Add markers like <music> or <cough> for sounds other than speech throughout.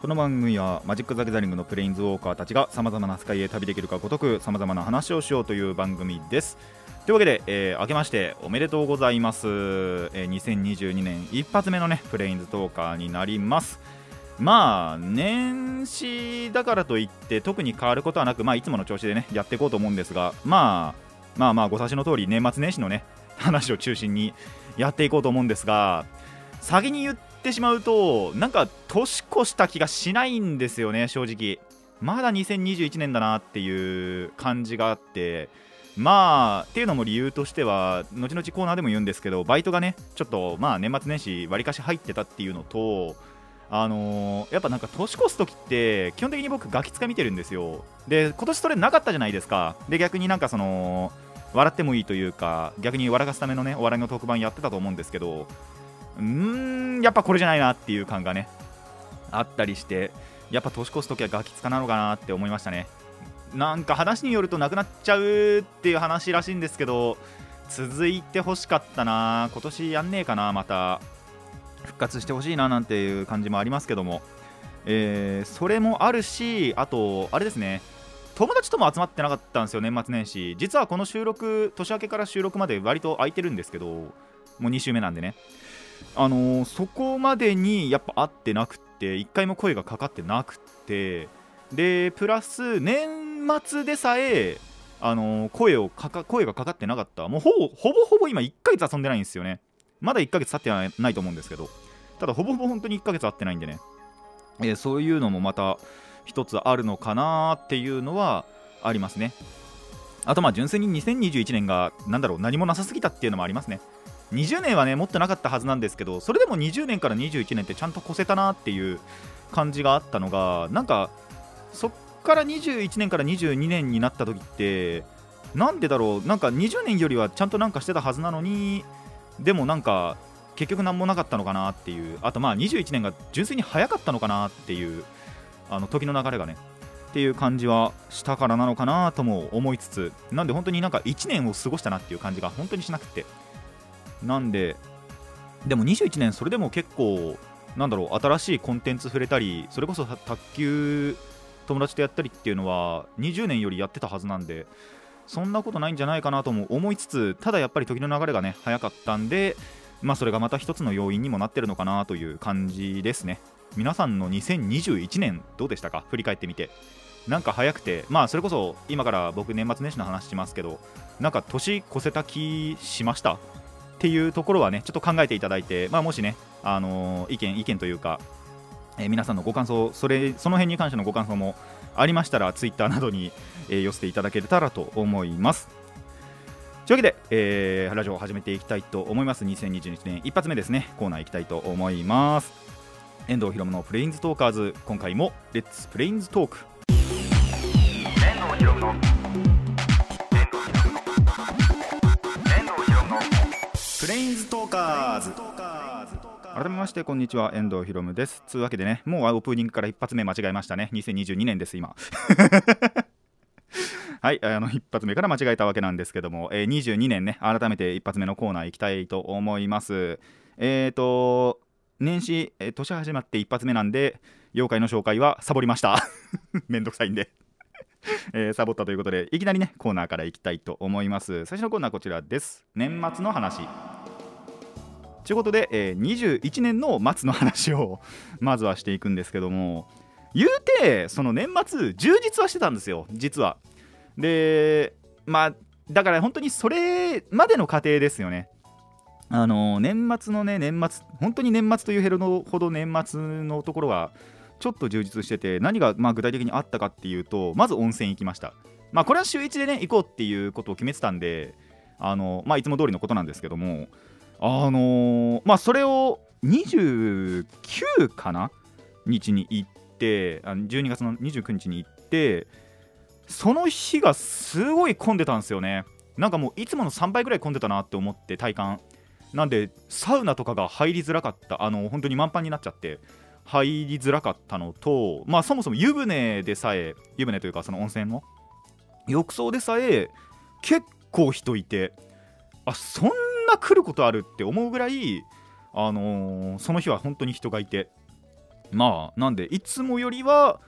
この番組はマジック・ザ・ギャザリングのプレインズウォーカーたちがさまざまな世界へ旅できるかごとくさまざまな話をしようという番組です。というわけで、えー明けましておめでとうございます、えー2022年一発目のねプレインズトーカーになります。まあ年始だからといって特に変わることはなくまあいつもの調子でねやっていこうと思うんですがまあまあまあご察しの通り年末年始のね話を中心にやっていこうと思うんですが先に言ってしまうとなんか年越した気がしないんですよね正直。まだ2021年だなっていう感じがあって。まあっていうのも理由としては後々コーナーでも言うんですけどバイトがねちょっとまあ年末年始わりかし入ってたっていうのとあのーやっぱなんか年越す時って基本的に僕ガキ使見てるんですよ。で今年それなかったじゃないですか。で逆になんかその笑ってもいいというか逆に笑かすためのねお笑いの特番やってたと思うんですけどうーんやっぱこれじゃないなっていう感がねあったりしてやっぱ年越す時はガキ使なのかなって思いましたね。なんか話によるとなくなっちゃうっていう話らしいんですけど続いてほしかったな今年やんねえかなまた。復活してほしいななんていう感じもありますけども、えーそれもあるしあとあれですね。友達とも集まってなかったんですよ年末年始。実はこの収録年明けから収録まで割と空いてるんですけどもう2週目なんでね。あのーそこまでにやっぱ会ってなくって1回も声がかかってなくってでプラス年末でさえあのー声をかか声がかかってなかった。もうほぼほぼほぼ今1ヶ月遊んでないんですよね。まだ1ヶ月経ってないないと思うんですけど。ただほぼほぼ本当に1ヶ月会ってないんでね、えーそういうのもまた一つあるのかなっていうのはありますね。あとまあ純粋に2021年がなんだろう何もなさすぎたっていうのもありますね。20年はねもっとなかったはずなんですけどそれでも20年から21年ってちゃんと越せたなっていう感じがあったのがなんかそっから21年から22年になった時ってなんでだろう？なんか20年よりはちゃんとなんかしてたはずなのにでもなんか結局何もなかったのかなっていう。あとまあ21年が純粋に早かったのかなっていうあの時の流れがね。っていう感じはしたからなのかなとも思いつつなんで本当になんか1年を過ごしたなっていう感じが本当にしなくて。なんででも21年それでも結構なんだろう新しいコンテンツ触れたりそれこそ卓球友達とやったりっていうのは20年よりやってたはずなんでそんなことないんじゃないかなとも思いつつただやっぱり時の流れがね早かったんでまあそれがまた一つの要因にもなってるのかなという感じですね。皆さんの2021年どうでしたか？振り返ってみて。なんか早くてまあそれこそ今から僕年末年始の話しますけどなんか年越せた気しました？っていうところはねちょっと考えていただいて、まあ、もしね、あのー意見意見というか、えー皆さんのご感想それその辺に関してのご感想もありましたらツイッターなどに、えー寄せていただけたらと思います。というわけで、えーラジオを始めていきたいと思います。2021年一発目ですね。コーナー行きたいと思います。遠藤ひろむのプレインズトーカーズ今回もレッツプレインズトーク遠藤ひろレインズトーカーズ。改めましてこんにちは。遠藤ひろむです。つうわけでねもうオープニングから一発目間違えましたね。2022年です今。<laughs> はいあの一発目から間違えたわけなんですけども、えー22年ね改めて一発目のコーナー行きたいと思います。えーと年始、えー年始まって一発目なんで妖怪の紹介はサボりました。<laughs> めんどくさいんで。<laughs> えーサボったということでいきなりねコーナーからいきたいと思います。最初のコーナーこちらです。年末の話。ということで、えー21年の末の話を <laughs> まずはしていくんですけども言うてその年末充実はしてたんですよ。実は。でまあだから本当にそれまでの過程ですよね。あの年末のね年末本当に年末というヘロのほど年末のところはちょっと充実してて何がまあ具体的にあったかっていうとまず温泉行きました。まあこれは週1でね行こうっていうことを決めてたんであのまあいつも通りのことなんですけどもあのーまあそれを29かな？日に行ってあの12月の29日に行ってその日がすごい混んでたんですよね。なんかもういつもの3倍ぐらい混んでたなって思って体感。なんでサウナとかが入りづらかった。あの本当に満帆になっちゃって。入りづらかったのとまあそもそも湯船でさえ湯船というかその温泉の浴槽でさえ結構人いてあそんな来ることあるって思うぐらいあのーその日は本当に人がいて。まあなんでいつもよりは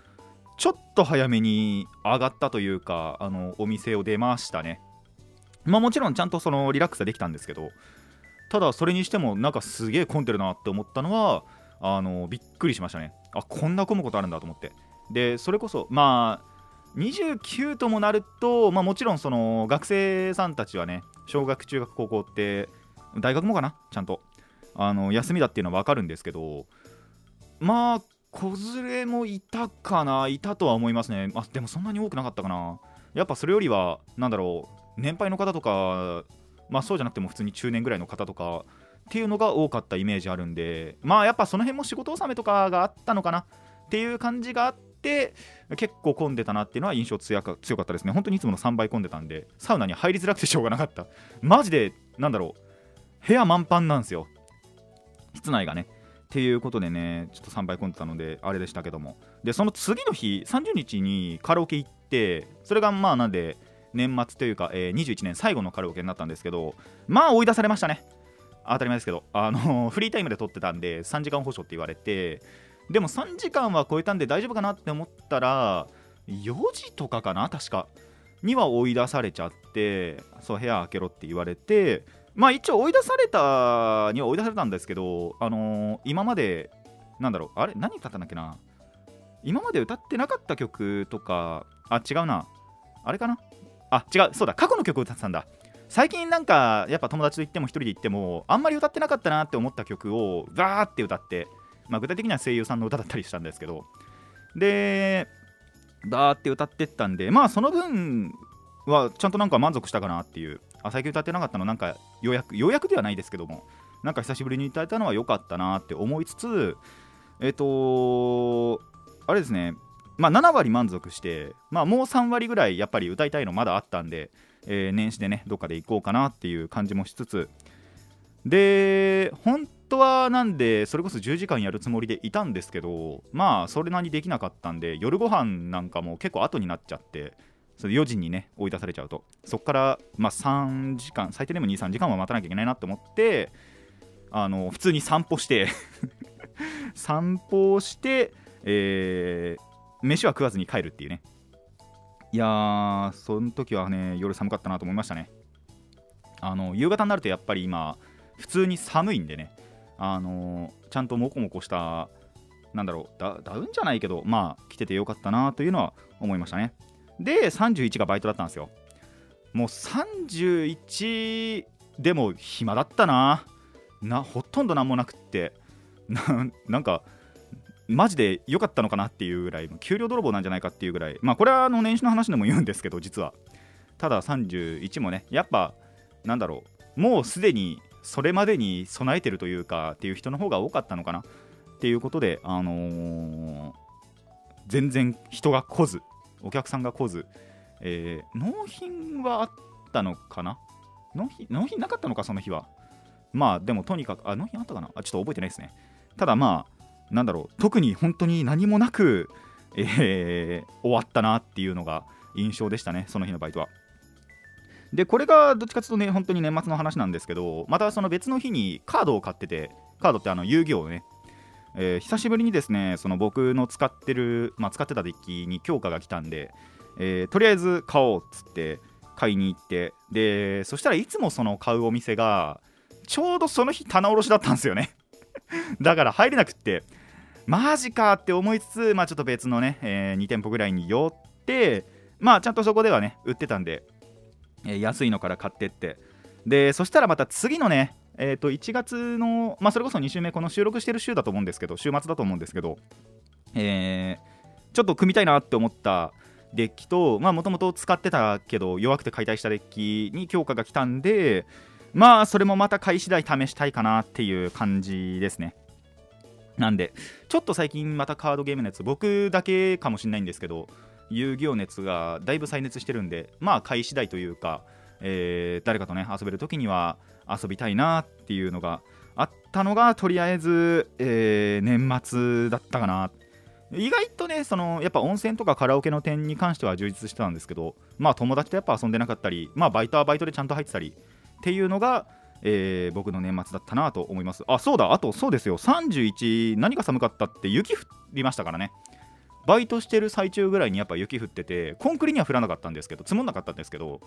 ちょっと早めに上がったというかあのお店を出ましたね。まあもちろんちゃんとそのリラックスはできたんですけどただそれにしてもなんかすげえ混んでるなって思ったのはあのびっくりしましたね。あこんな混むことあるんだと思って。でそれこそまあ29ともなると、まあ、もちろんその学生さんたちはね小学中学高校って大学もかな？ちゃんと。あの休みだっていうのは分かるんですけどまあ子連れもいたかな？いたとは思いますね。あでもそんなに多くなかったかな。やっぱそれよりはなんだろう年配の方とかまあそうじゃなくても普通に中年ぐらいの方とかっていうのが多かったイメージあるんでまあやっぱその辺も仕事納めとかがあったのかなっていう感じがあって結構混んでたなっていうのは印象強かったですね。本当にいつもの3倍混んでたんでサウナに入りづらくてしょうがなかった。マジでなんだろう部屋満帆なんですよ。室内がね。っていうことでねちょっと3倍混んでたのであれでしたけども。でその次の日30日にカラオケ行ってそれがまあなんで年末というか、えー21年最後のカラオケになったんですけどまあ追い出されましたね。当たり前ですけどあの <laughs> フリータイムで撮ってたんで3時間保証って言われてでも3時間は超えたんで大丈夫かなって思ったら4時とかかな確か。には追い出されちゃってそう部屋開けろって言われてまあ一応追い出されたには追い出されたんですけどあのー今までなんだろうあれ何歌ったんだっけな？今まで歌ってなかった曲とかあ違うな。あれかな？あ違うそうだ過去の曲歌ってたんだ。最近なんかやっぱ友達と行っても一人で行ってもあんまり歌ってなかったなって思った曲をガーって歌ってまあ具体的には声優さんの歌だったりしたんですけどでバーって歌ってったんでまあその分はちゃんとなんか満足したかなっていうあ最近歌ってなかったのなんかようやくようやくではないですけどもなんか久しぶりに歌えたのは良かったなって思いつつえっ、とあれですねまあ7割満足してまあもう3割ぐらいやっぱり歌いたいのまだあったんで、えー年始でねどっかで行こうかなっていう感じもしつつ。で本当はなんでそれこそ10時間やるつもりでいたんですけどまあそれなりにできなかったんで夜ご飯なんかも結構後になっちゃってそれ4時にね追い出されちゃうと。そこからまあ3時間最低でも23時間は待たなきゃいけないなって思ってあの普通に散歩して <laughs> 散歩をして、えー飯は食わずに帰るっていうね。いやーその時はね夜寒かったなと思いましたね。あの夕方になるとやっぱり今普通に寒いんでねあのちゃんとモコモコしたなんだろうダダウンじゃないけどまあ着ててよかったなというのは思いましたね。で31がバイトだったんですよ。もう31でも暇だったな。なほとんど何もなくって。ななんかマジで良かったのかなっていうぐらい給料泥棒なんじゃないかっていうぐらい。まあこれはあの年始の話でも言うんですけど実は。ただ31もねやっぱなんだろうもうすでにそれまでに備えてるというかっていう人の方が多かったのかなっていうことであのー全然人が来ずお客さんが来ず、えー納品はあったのかな？納品納品なかったのかその日は。まあでもとにかくあ納品あったかな？あちょっと覚えてないですね。ただまあなんだろう特に本当に何もなく、<laughs> えー終わったなっていうのが印象でしたねその日のバイトは。でこれがどっちかというとね本当に年末の話なんですけどまたその別の日にカードを買っててカードってあの遊戯王ねえー久しぶりにですねその僕の使ってる、まあ、使ってたデッキに強化が来たんで、えーとりあえず買おうっつって買いに行ってでそしたらいつもその買うお店がちょうどその日棚卸しだったんですよね。<laughs> だから入れなくってマジかって思いつつ、まあ、ちょっと別のね、え2店舗ぐらいに寄ってまあちゃんとそこではね売ってたんで、えー安いのから買ってってでそしたらまた次のねえー、と1月の、まあ、それこそ2週目、この収録してる週だと思うんですけど、週末だと思うんですけど、えーちょっと組みたいなって思ったデッキと、もともと使ってたけど、弱くて解体したデッキに強化が来たんで、まあ、それもまた買い次第試したいかなっていう感じですね。なんで、ちょっと最近またカードゲームのやつ、僕だけかもしれないんですけど、遊戯王熱がだいぶ再熱してるんでまあ買い次第というか、えー誰かとね遊べる時には遊びたいなっていうのがあったのがとりあえず、えー年末だったかな。意外とねそのやっぱ温泉とかカラオケの点に関しては充実してたんですけどまあ友達とやっぱ遊んでなかったりまあバイトはバイトでちゃんと入ってたりっていうのが、えー僕の年末だったなと思います。あそうだ。あとそうですよ。31何が寒かったって雪降りましたからね。バイトしてる最中ぐらいにやっぱ雪降っててコンクリには降らなかったんですけど積もんなかったんですけど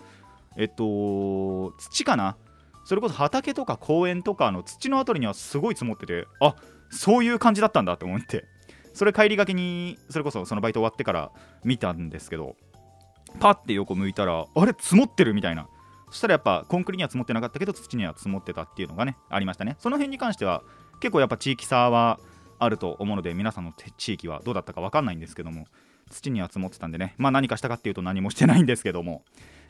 えっと土かな？それこそ畑とか公園とかの土のあたりにはすごい積もっててあそういう感じだったんだと思って。それ帰りがけにそれこそそのバイト終わってから見たんですけどパッて横向いたらあれ積もってるみたいな。そしたらやっぱコンクリには積もってなかったけど土には積もってたっていうのがねありましたね。その辺に関しては結構やっぱ地域差はあると思うので皆さんの地域はどうだったか分かんないんですけども土には積もってたんでね。まあ何かしたかっていうと何もしてないんですけども。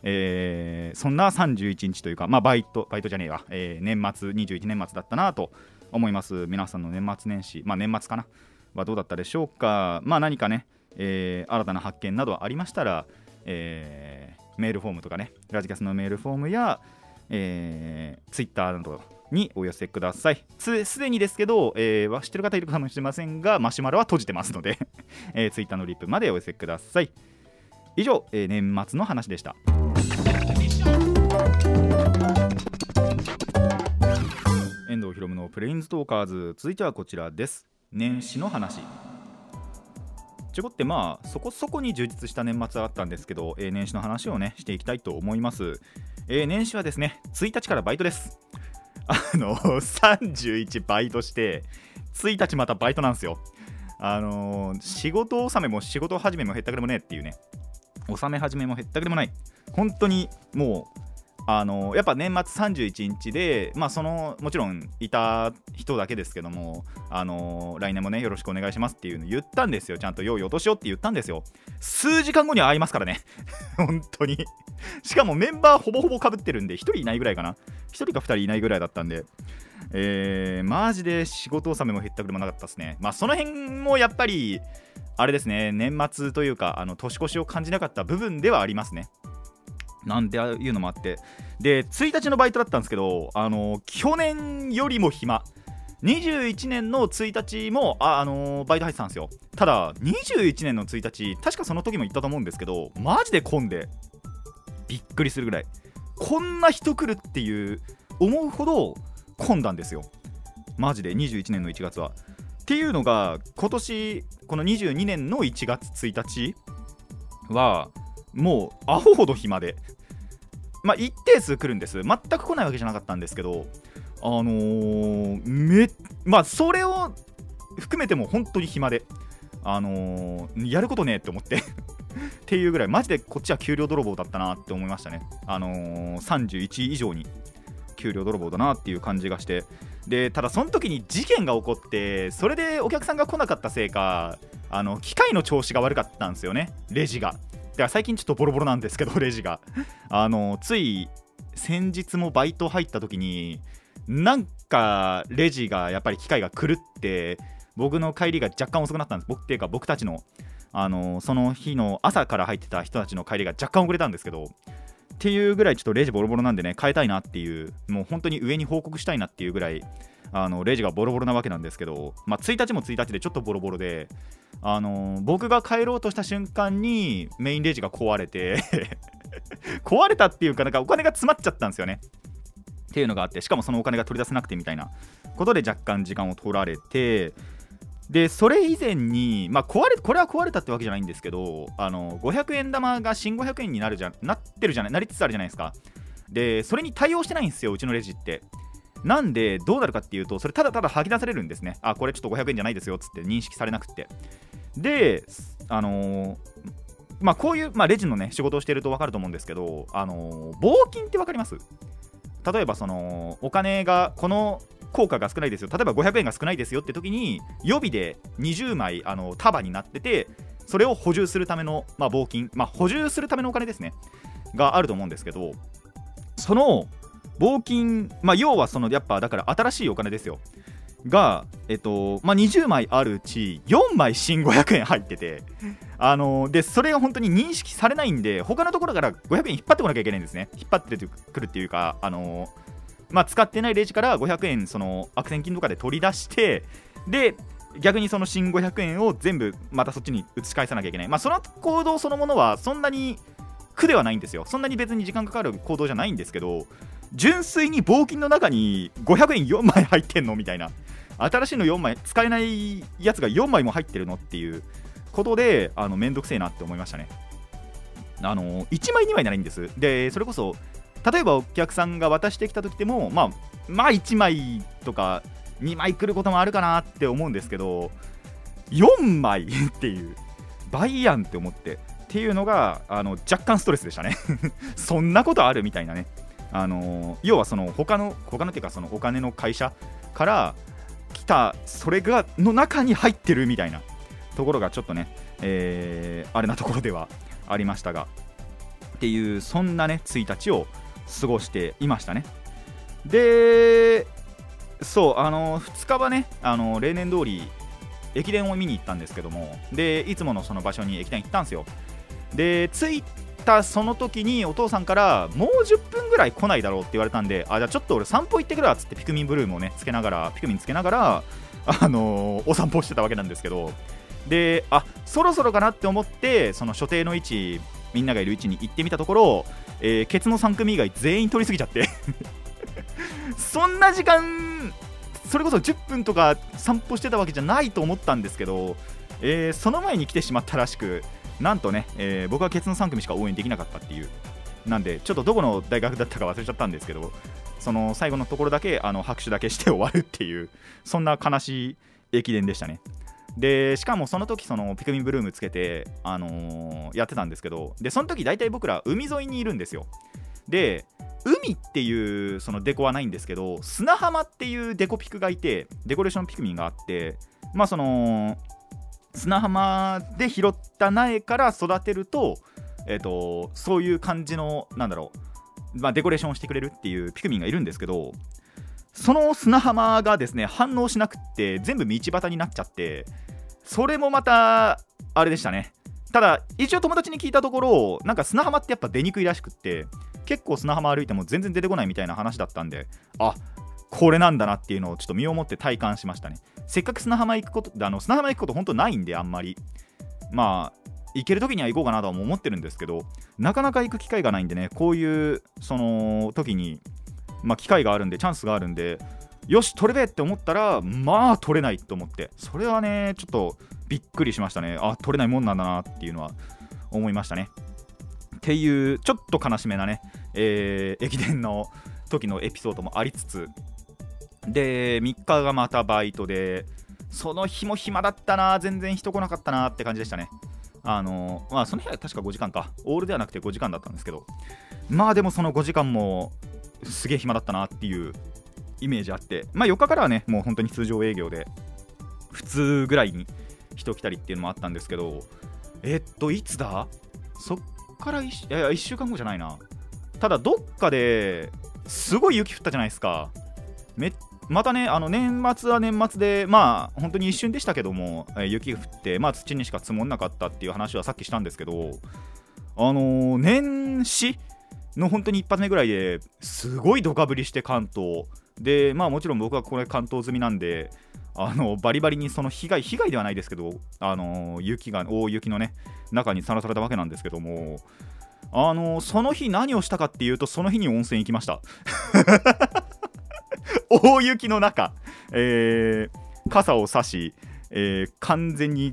えーそんな31日というかまあバイトバイトじゃねえわ、えー年末21年末だったなと思います。皆さんの年末年始。まあ年末かな。はどうだったでしょうか。まあ何かね、えー新たな発見などありましたら、えーメールフォームとかねラジキャスのメールフォームや、えー、ツイッターなどにお寄せください。すでにですけど、えー知ってる方いるかもしれませんがマシュマロは閉じてますので、<laughs> えー、ツイッターのリップまでお寄せください。以上、えー年末の話でした。遠藤ひろむのプレインズトーカーズ。続いてはこちらです。年始の話。ちょこってまあそこそこに充実した年末はあったんですけど、えー年始の話をねしていきたいと思います、えー年始はですね1日からバイトです。あの31バイトして1日またバイトなんですよ。あのー仕事納めも仕事始めもへったくれもねえっていうね。納め始めもへったくれもない。本当にもうあのやっぱ年末31日で、まあ、そのもちろんいた人だけですけども、あの来年もねよろしくお願いしますっていうの言ったんですよ。ちゃんと良いお年をって言ったんですよ。数時間後には会いますからね。<laughs> 本当に。しかもメンバーほぼほぼかぶってるんで1人いないぐらいかな。1人か2人いないぐらいだったんで。えー、マジで仕事納めもへったくれもなかったですね。まあその辺もやっぱりあれですね年末というかあの年越しを感じなかった部分ではありますね。なんていうのもあって。で1日のバイトだったんですけどあの去年よりも暇。21年の1日もあ、あのバイト入ってたんですよ。ただ21年の1日確かその時も言ったと思うんですけどマジで混んで。びっくりするぐらい。こんな人来るっていう思うほど混んだんですよ。マジで21年の1月は。っていうのが今年この22年の1月1日はもうアホほど暇で。まあ一定数来るんです。全く来ないわけじゃなかったんですけどあのーめまあそれを含めても本当に暇であのーやることねえって思って <laughs> っていうぐらいマジでこっちは給料泥棒だったなって思いましたね。あのー31以上に給料泥棒だなっていう感じがしてでただその時に事件が起こってそれでお客さんが来なかったせいかあの機械の調子が悪かったんですよね。レジが。では最近ちょっとボロボロなんですけど <laughs> レジが。あのつい先日もバイト入った時になんかレジがやっぱり機械が狂って僕の帰りが若干遅くなったんです。僕っていうか僕たちのあのその日の朝から入ってた人たちの帰りが若干遅れたんですけどっていうぐらいちょっとレジボロボロなんでね変えたいなっていうもう本当に上に報告したいなっていうぐらいあのレジがボロボロなわけなんですけど、まあ、1日も1日でちょっとボロボロであの僕が帰ろうとした瞬間にメインレジが壊れて <laughs> 壊れたっていうかなんかお金が詰まっちゃったんですよね。っていうのがあってしかもそのお金が取り出せなくてみたいなことで若干時間を取られてでそれ以前に、まあ、壊れこれは壊れたってわけじゃないんですけどあの500円玉が新500円になるじゃなってるじゃないなりつつあるじゃないですか。でそれに対応してないんですようちのレジって。なんでどうなるかっていうとそれただただ吐き出されるんですね。あこれちょっと500円じゃないですよっつって認識されなくって。であのーまあこういう、まあ、レジのね仕事をしてると分かると思うんですけどあのー棒金って分かります？例えばそのお金がこの効果が少ないですよ。例えば500円が少ないですよって時に予備で20枚あの束になっててそれを補充するための、まあ、棒金、まあ、補充するためのお金ですね。があると思うんですけどその棒金、まあ、要はそのやっぱだから新しいお金ですよ。が、えっとまあ、20枚あるうち4枚新500円入ってて、あのでそれが本当に認識されないんで他のところから500円引っ張ってこなきゃいけないんですね。引っ張ってくるっていうか、あのまあ、使ってないレジから500円その悪戦金とかで取り出してで逆にその新500円を全部またそっちに移し返さなきゃいけない、まあ、その行動そのものはそんなに苦ではないんですよ。そんなに別に時間かかる行動じゃないんですけど純粋に棒金の中に500円4枚入ってんのみたいな。新しいの4枚使えないやつが4枚も入ってるのっていうことであのめんどくせえなって思いましたね。あの1枚2枚ならいいんです。でそれこそ例えばお客さんが渡してきた時でもまあまあ1枚とか2枚来ることもあるかなって思うんですけど4枚っていう倍やんって思ってっていうのがあの若干ストレスでしたね。<laughs> そんなことあるみたいなね。あの要はその他の他のっていうかそのお金の会社から来たそれがの中に入ってるみたいなところがちょっとね、えー、あれなところではありましたがっていうそんなね1日を過ごしていましたね。でそうあの2日はねあの例年通り駅伝を見に行ったんですけどもでいつものその場所に駅伝行ったんですよ。で着いたその時にお父さんからもう10分ぐらい来ないだろうって言われたんであじゃあちょっと俺散歩行ってくるわっつってピクミンブルームをねつけながらピクミンつけながらあのー、<laughs> お散歩してたわけなんですけど。であそろそろかなって思ってその所定の位置みんながいる位置に行ってみたところ、えー、ケツの3組以外全員取り過ぎちゃって。<laughs> そんな時間それこそ10分とか散歩してたわけじゃないと思ったんですけど、えー、その前に来てしまったらしくなんとね、えー、僕はケツの3組しか応援できなかったっていう。なんでちょっとどこの大学だったか忘れちゃったんですけどその最後のところだけあの拍手だけして終わるっていうそんな悲しい駅伝でしたね。でしかもその時そのピクミンブルームつけて、あのー、やってたんですけどでその時大体僕ら海沿いにいるんですよ。で海っていうそのデコはないんですけど砂浜っていうデコピクがいてデコレーションピクミンがあってまあその砂浜で拾った苗から育てると,、えーと、そういう感じのなんだろう、まあ、デコレーションをしてくれるっていうピクミンがいるんですけどその砂浜がですね反応しなくって全部道端になっちゃってそれもまたあれでしたね。ただ一応友達に聞いたところなんか砂浜ってやっぱ出にくいらしくって結構砂浜歩いても全然出てこないみたいな話だったんであこれなんだなっていうのをちょっと身をもって体感しましたね。せっかく砂浜行くことあの砂浜行くこと本当ないんであんまり。まあ行ける時には行こうかなとは思ってるんですけどなかなか行く機会がないんでねこういうその時にまあ機会があるんでチャンスがあるんでよし取れべって思ったらまあ取れないと思って。それはねちょっとびっくりしましたね。あ取れないもんなんだなっていうのは思いましたね。っていうちょっと悲しめなね、えー、駅伝の時のエピソードもありつつで3日がまたバイトでその日も暇だったな全然人来なかったなって感じでしたね。あのまあその日は確か5時間か。オールではなくて5時間だったんですけど。まあでもその5時間もすげえ暇だったなっていうイメージあって。まあ4日からはねもう本当に通常営業で普通ぐらいに人来たりっていうのもあったんですけどえっといつだ？そっからいやいや1週間後じゃないな。ただどっかですごい雪降ったじゃないですか。めっまたねあの年末は年末でまあ本当に一瞬でしたけども、えー、雪が降って、まあ、土にしか積もんなかったっていう話はさっきしたんですけどあのー、年始の本当に一発目ぐらいですごいドカぶりして関東。でまあもちろん僕はこれ関東済みなんであのバリバリにその被害被害ではないですけどあの雪が大雪のね中にさらされたわけなんですけどもあのその日何をしたかっていうとその日に温泉行きました。大雪の中、えー、傘を差し、えー、完全に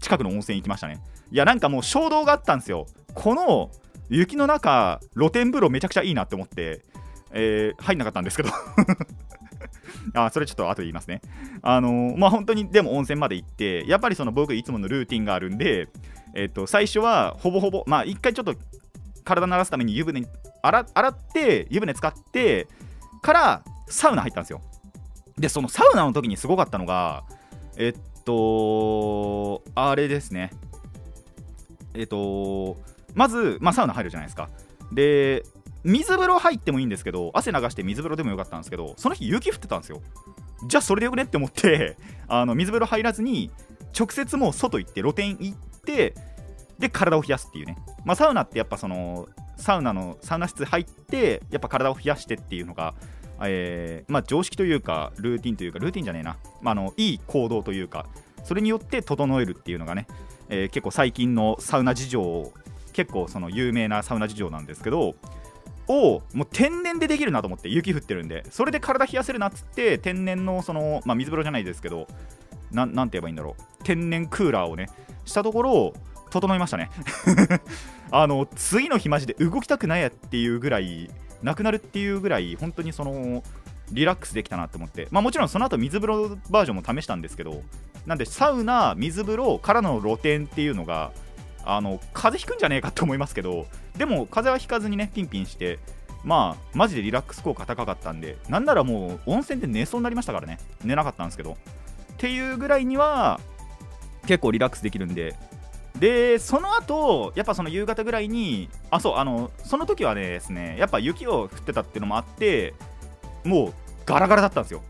近くの温泉行きましたね。いやなんかもう衝動があったんですよ。この雪の中露天風呂めちゃくちゃいいなって思って、えー、入んなかったんですけど。<laughs> あそれちょっと後で言いますね。あのー、まあ本当にでも温泉まで行って、やっぱりその僕いつものルーティンがあるんで、えっと、最初はほぼほぼ、まあ一回ちょっと体慣らすために湯船洗洗って湯船使ってからサウナ入ったんですよ。でそのサウナの時にすごかったのがえっとあれですね。えっとまず、まあ、サウナ入るじゃないですか。で水風呂入ってもいいんですけど汗流して水風呂でもよかったんですけどその日雪降ってたんですよ。じゃあそれでよくねって思って <laughs> あの水風呂入らずに直接もう外行って露天行ってで体を冷やすっていうね、まあ、サウナってやっぱそのサウナのサウナ室入ってやっぱ体を冷やしてっていうのが、えーまあ、常識というかルーティンというかルーティンじゃねえな、まあ、あのいい行動というかそれによって整えるっていうのがね、えー結構最近のサウナ事情結構その有名なサウナ事情なんですけどをもう天然でできるなと思って雪降ってるんでそれで体冷やせるなっつって天然のその、まあ、水風呂じゃないですけどなんなんて言えばいいんだろう。天然クーラーをねしたところ整いましたね。あの次の日マジで動きたくないやっていうぐらいなくなるっていうぐらい本当にそのリラックスできたなって思って。まあもちろんその後水風呂バージョンも試したんですけどなんでサウナ水風呂からの露天っていうのがあの風邪ひくんじゃねえかって思いますけどでも風邪はひかずにねピンピンしてまあマジでリラックス効果高かったんでなんならもう温泉で寝そうになりましたからね。寝なかったんですけど。っていうぐらいには結構リラックスできるんででその後やっぱその夕方ぐらいにあそうあのその時はねですねやっぱ雪を降ってたっていうのもあってもうガラガラだったんですよ。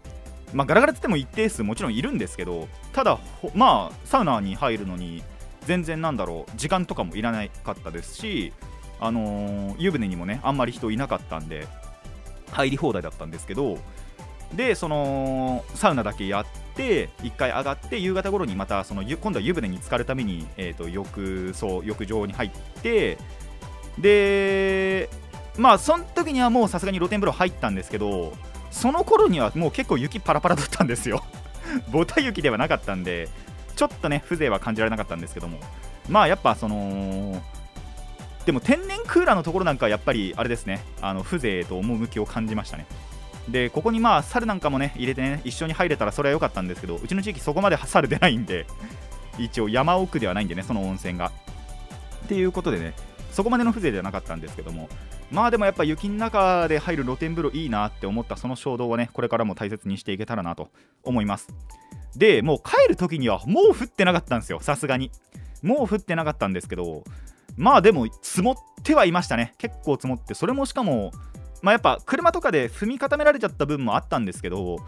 まあガラガラってっても一定数もちろんいるんですけどただまあサウナに入るのに全然なんだろう時間とかもいらなかったですしあのー湯船にもねあんまり人いなかったんで入り放題だったんですけどでそのサウナだけやって1回上がって夕方頃にまたその今度は湯船に浸かるために、えー、と浴槽浴場に入ってでまあその時にはもうさすがに露天風呂入ったんですけどその頃にはもう結構雪パラパラだったんですよ。<laughs> ボタ雪ではなかったんでちょっとね風情は感じられなかったんですけども。まあやっぱそのでも天然クーラーのところなんかはやっぱりあれですね。あの風情と趣を感じましたね。でここにまあ猿なんかもね入れてね一緒に入れたらそれは良かったんですけどうちの地域そこまで猿出ないんで一応山奥ではないんでねその温泉が。っていうことでねそこまでの風情ではなかったんですけどもまあでもやっぱ雪の中で入る露天風呂いいなって思ったその衝動はねこれからも大切にしていけたらなと思います。でもう帰る時にはもう降ってなかったんですよさすがに。もう降ってなかったんですけどまあでも積もってはいましたね。結構積もってそれもしかもまあやっぱ車とかで踏み固められちゃった分もあったんですけど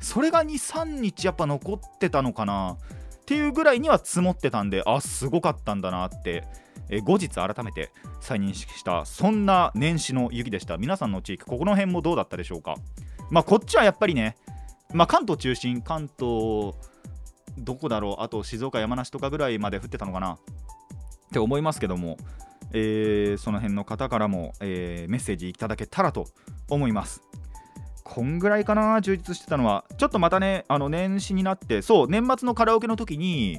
それが23日やっぱ残ってたのかなっていうぐらいには積もってたんであすごかったんだなってえ後日改めて再認識したそんな年始の雪でした。皆さんの地域ここの辺もどうだったでしょうか？まあこっちはやっぱりねまあ関東中心関東どこだろうあと静岡山梨とかぐらいまで降ってたのかなって思いますけども、えーその辺の方からも、えーメッセージいただけたらと思います。こんぐらいかな充実してたのは。ちょっとまたねあの年始になってそう年末のカラオケの時に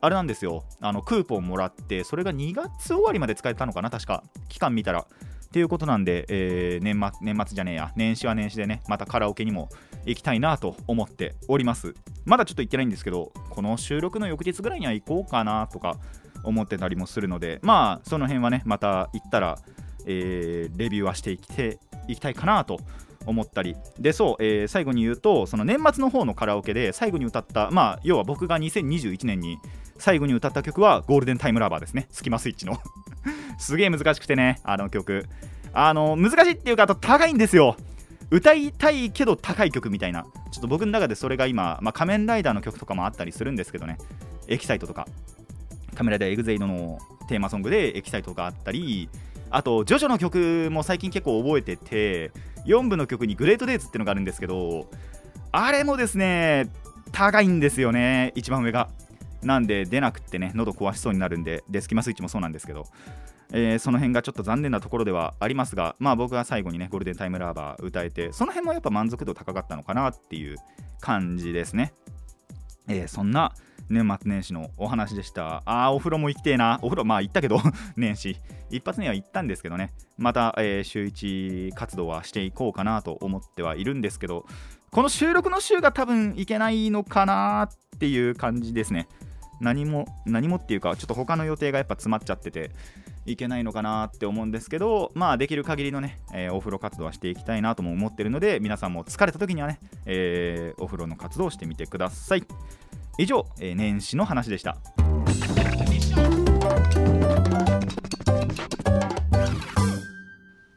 あれなんですよ。あのクーポンもらってそれが2月終わりまで使えたのかな確か。期間見たら。っていうことなんで、えー年末年末じゃねえや。年始は年始でねまたカラオケにも行きたいなと思っております。まだちょっと行ってないんですけどこの収録の翌日ぐらいには行こうかなとか思ってたりもするのでまあその辺はねまた行ったら、えーレビューはしていきていきたいかなと思ったり。でそう、えー最後に言うとその年末の方のカラオケで最後に歌ったまあ要は僕が2021年に最後に歌った曲はゴールデンタイムラバーですね。スキマスイッチの。<laughs> すげえ難しくてねあの曲。あの難しいっていうかあと高いんですよ。歌いたいけど高い曲みたいな。ちょっと僕の中でそれが今、まあ、仮面ライダーの曲とかもあったりするんですけどね。 EXCITE とか。仮面ライダーエグゼイドのテーマソングで EXCITE があったりあとジョジョの曲も最近結構覚えてて4部の曲に Great Days ってのがあるんですけどあれもですね高いんですよね一番上がなんで出なくってね喉壊しそうになるんででスキマスイッチもそうなんですけどえーその辺がちょっと残念なところではありますが、まあ僕が最後にね、ゴールデンタイムラバー歌えて、その辺もやっぱ満足度高かったのかなっていう感じですね。えーそんな年末年始のお話でした。あー、お風呂も行きてえな。お風呂、まあ行ったけど、<laughs> 年始。一発目は行ったんですけどね、また、えー週1活動はしていこうかなと思ってはいるんですけど、この収録の週が多分いけないのかなっていう感じですね。何も、何もっていうか、ちょっと他の予定がやっぱ詰まっちゃってて、いけないのかなって思うんですけど、まあ、できる限りのね、えーお風呂活動はしていきたいなとも思ってるので、皆さんも疲れた時にはね、えーお風呂の活動をしてみてください。以上、えー年始の話でした。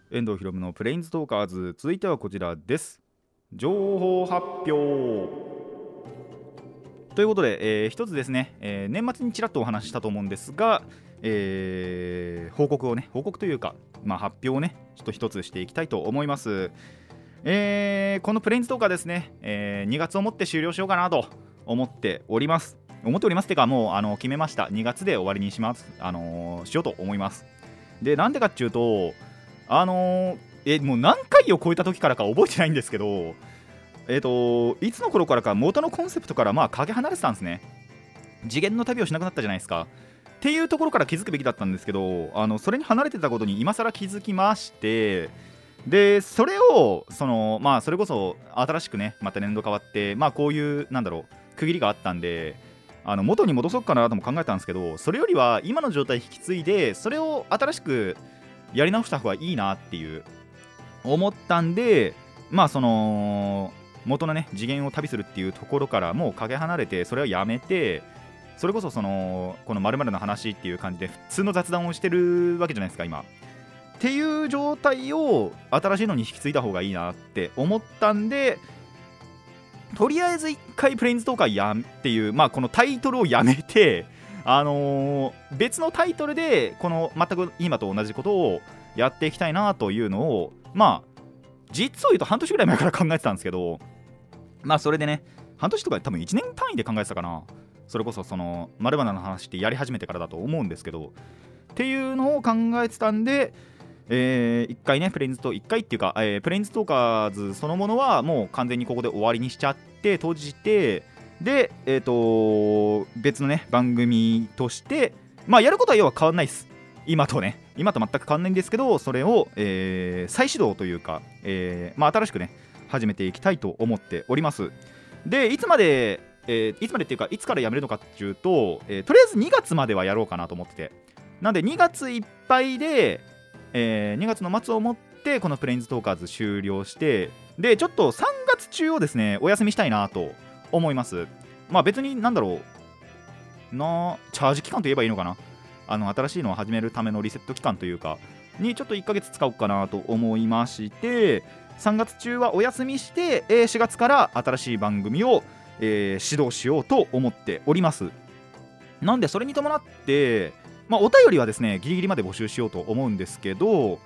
遠藤ひろむのプレインズトーカーズ。続いてはこちらです。情報発表。ということで、えー一つですね、えー年末にちらっとお話したと思うんですが、えー報告をね報告というか、まあ、発表をねちょっと一つしていきたいと思います、えーこのプレインズトーカーですね、え2月をもって終了しようかなと思っております。思っておりますってかもうあの決めました。2月で終わりにします。あのーしようと思います。でなんでかっていうとあのーえもう何回を超えた時からか覚えてないんですけどえっ、といつの頃からか元のコンセプトからまあかけ離れてたんですね。次元の旅をしなくなったじゃないですか。っていうところから気づくべきだったんですけどあのそれに離れてたことに今更気づきましてでそれをそのまあそれこそ新しくねまた年度変わってまあこういうなんだろう区切りがあったんであの元に戻そうかなとも考えたんですけどそれよりは今の状態引き継いでそれを新しくやり直した方がいいなっていう思ったんでまあその元のね次元を旅するっていうところからもうかけ離れてそれをやめてそれこそそのこの〇〇の話っていう感じで普通の雑談をしてるわけじゃないですか今。っていう状態を新しいのに引き継いだ方がいいなって思ったんでとりあえず一回プレインズトーカーやっていうまあこのタイトルをやめてあのー別のタイトルでこの全く今と同じことをやっていきたいなというのをまあ実を言うと半年ぐらい前から考えてたんですけどまあそれでね半年とか多分1年単位で考えてたかな。それこそその丸花の話ってやり始めてからだと思うんですけどっていうのを考えてたんでえ1回ねプレインズと1回っていうか、えープレインズトーカーズそのものはもう完全にここで終わりにしちゃって閉じてでえっ、と別のね番組としてまあやることは要は変わんないです。今とね。今と全く変わんないんですけどそれを、えー再始動というか、えまあ、新しくね始めていきたいと思っております。でいつまで、えいつまでっていうかいつからやめるのかっていうと、えとりあえず2月まではやろうかなと思ってて。なんで2月いっぱいで、えー2月の末をもってこのプレインズトーカーズ終了してでちょっと3月中をですねお休みしたいなと思います。まあ別になんだろう。なチャージ期間と言えばいいのかな。あの新しいのを始めるためのリセット期間というかにちょっと1ヶ月使おうかなと思いまして3月中はお休みしてえ4月から新しい番組を、えー指導しようと思っております。なんでそれに伴ってまあお便りはですねギリギリまで募集しようと思うんですけど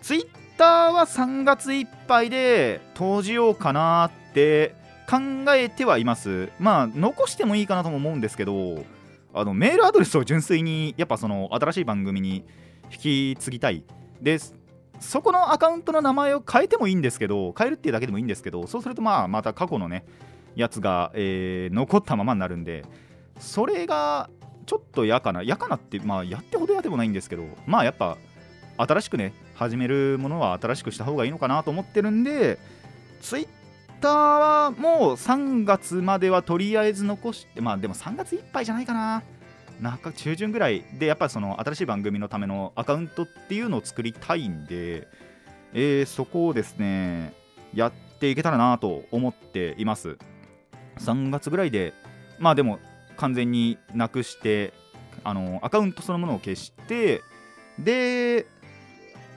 ツイッターは3月いっぱいで閉じようかなって考えてはいます。まあ残してもいいかなとも思うんですけどあのメールアドレスを純粋にやっぱその新しい番組に引き継ぎたい。でそこのアカウントの名前を変えてもいいんですけど変えるっていうだけでもいいんですけどそうするとまあまた過去のねやつが、えー残ったままになるんでそれがちょっと嫌かな。嫌かなってまあやってほど嫌でもないんですけどまあやっぱ新しくね始めるものは新しくした方がいいのかなと思ってるんでツイッターはもう3月まではとりあえず残してまあでも3月いっぱいじゃないかな。中中旬ぐらい。でやっぱりその新しい番組のためのアカウントっていうのを作りたいんで、えーそこをですねやっていけたらなと思っています。3月ぐらいでまあでも完全になくしてあのアカウントそのものを消してで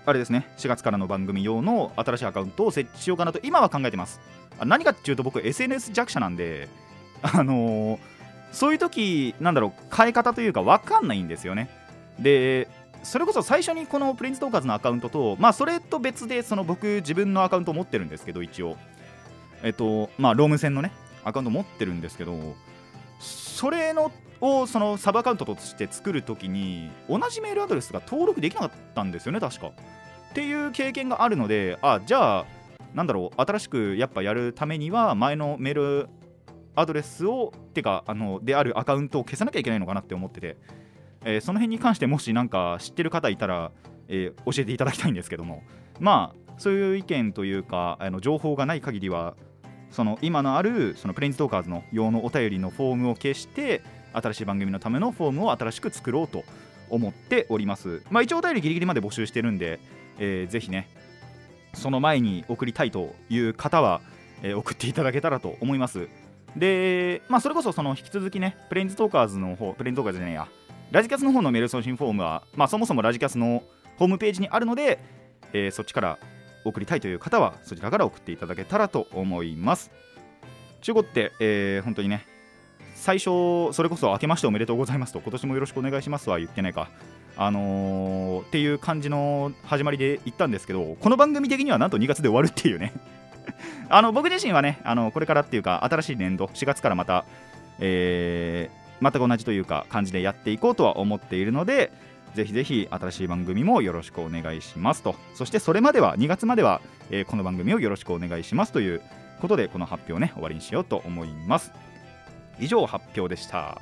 あれですね4月からの番組用の新しいアカウントを設置しようかなと今は考えてます。何かっていうと僕 SNS 弱者なんであのーそういう時なんだろう変え方というか分かんないんですよね。でそれこそ最初にこのプリンストーカーズのアカウントとまあそれと別でその僕自分のアカウントを持ってるんですけど一応。えっとまあローム線のねアカウント持ってるんですけどそれのをそのサブアカウントとして作るときに同じメールアドレスが登録できなかったんですよね確か。っていう経験があるのであじゃあなんだろう新しくやっぱやるためには前のメールアドレスをてかあのであるアカウントを消さなきゃいけないのかなって思ってて、えーその辺に関してもしなんか知ってる方いたら、えー教えていただきたいんですけども。まあそういう意見というかあの情報がない限りはその今のあるそのプレインズトーカーズの用のお便りのフォームを消して新しい番組のためのフォームを新しく作ろうと思っております。まあ一応お便りギリギリまで募集してるんで、えーぜひねその前に送りたいという方は、えー送っていただけたらと思います。でまあそれこそその引き続きねプレインズトーカーズの方プレインズトーカーズじゃねえやラジキャスの方のメール送信フォームはまあそもそもラジキャスのホームページにあるので、えーそっちから送りたいという方はそちらから送っていただけたらと思います。中古って、えー本当にね最初それこそ明けましておめでとうございますと今年もよろしくお願いしますは言ってないか。あのーっていう感じの始まりで言ったんですけどこの番組的にはなんと2月で終わるっていうね。<laughs> あの僕自身はねあのこれからっていうか新しい年度4月からまた、えー全く同じというか感じでやっていこうとは思っているのでぜひぜひ新しい番組もよろしくお願いします。とそしてそれまでは2月までは、えーこの番組をよろしくお願いしますということでこの発表ね終わりにしようと思います。以上発表でした。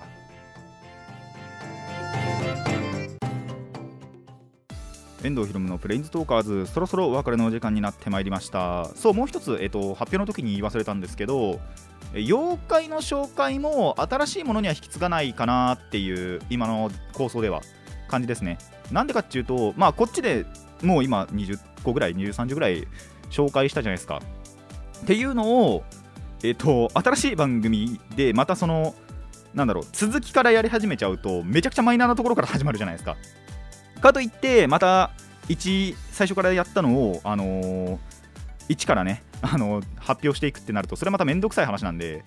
遠藤ひろむのプレインズトーカーズそろそろお別れのお時間になってまいりました。そうもう一つ、えっと発表の時に言い忘れたんですけどえ妖怪の紹介も新しいものには引き継がないかなっていう今の構想では。感じですね。なんでかっていうとまあこっちでもう今20個ぐらい20、30ぐらい紹介したじゃないですか。っていうのをえっ、と新しい番組でまたそのなんだろう続きからやり始めちゃうとめちゃくちゃマイナーなところから始まるじゃないですか。かといってまた1最初からやったのをあのー1からね、あのー発表していくってなるとそれまためんどくさい話なんで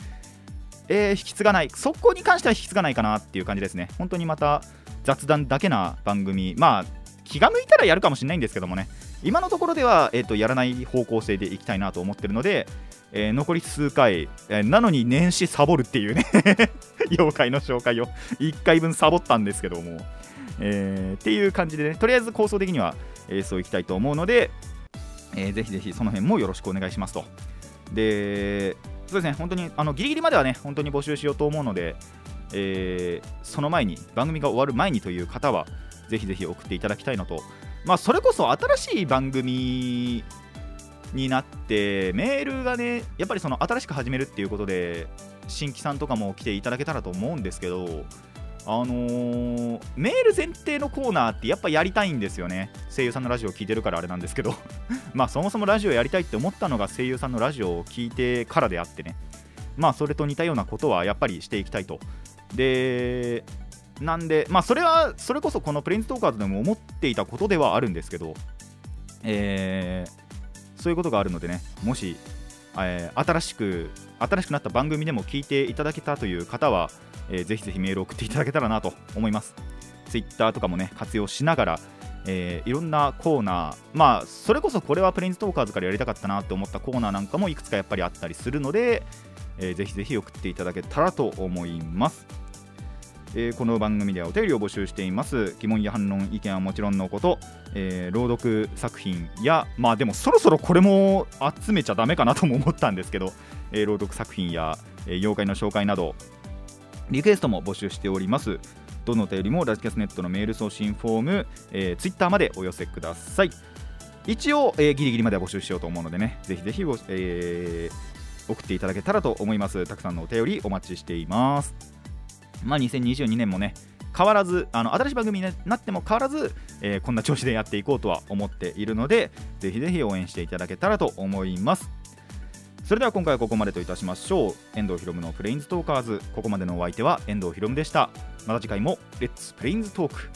えー引き継がない。そこに関しては引き継がないかなっていう感じですね。本当にまた雑談だけな番組。まあ気が向いたらやるかもしれないんですけどもね。今のところでは、えー、とやらない方向性でいきたいなと思ってるので、えー残り数回、えーなのに年始サボるっていうね <laughs> 妖怪の紹介を1回分サボったんですけども、えーっていう感じでねとりあえず構想的には、えーそういきたいと思うので、えーぜひぜひその辺もよろしくお願いしますと。でそうですね本当にあのギリギリまではね本当に募集しようと思うので、えーその前に番組が終わる前にという方はぜひぜひ送っていただきたいのと。まあそれこそ新しい番組になってメールがねやっぱりその新しく始めるっていうことで新規さんとかも来ていただけたらと思うんですけどあのーメール前提のコーナーってやっぱやりたいんですよね。声優さんのラジオを聞いてるからあれなんですけど。<laughs> まあそもそもラジオやりたいって思ったのが声優さんのラジオを聞いてからであってね。まあそれと似たようなことはやっぱりしていきたいとでなんでまあそれはそれこそこのプレインズトーカーズでも思っていたことではあるんですけどえーそういうことがあるのでねもし、えー新しく新しくなった番組でも聞いていただけたという方は、えーぜひぜひメールを送っていただけたらなと思います。ツイッターとかもね活用しながらえーいろんなコーナーまあそれこそこれはプレインズトーカーズからやりたかったなって思ったコーナーなんかもいくつかやっぱりあったりするので、えーぜひぜひ送っていただけたらと思います。えーこの番組ではお便りを募集しています。疑問や反論意見はもちろんのこと、えー朗読作品やまあでもそろそろこれも集めちゃダメかなとも思ったんですけど、えー朗読作品や、え妖怪の紹介などリクエストも募集しております。どのお便りもラジキャスネットのメール送信フォーム、えー、ツイッターまでお寄せください。一応、えーギリギリまでは募集しようと思うのでねぜひぜひ、えー送っていただけたらと思います。たくさんのお便りお待ちしています。まあ、2022年もね変わらずあの新しい番組になっても変わらず、えーこんな調子でやっていこうとは思っているのでぜひぜひ応援していただけたらと思います。それでは今回はここまでといたしましょう。遠藤ひろむのプレインズトーカーズ。ここまでのお相手は遠藤ひろむでした。また次回もレッツプレインズトーク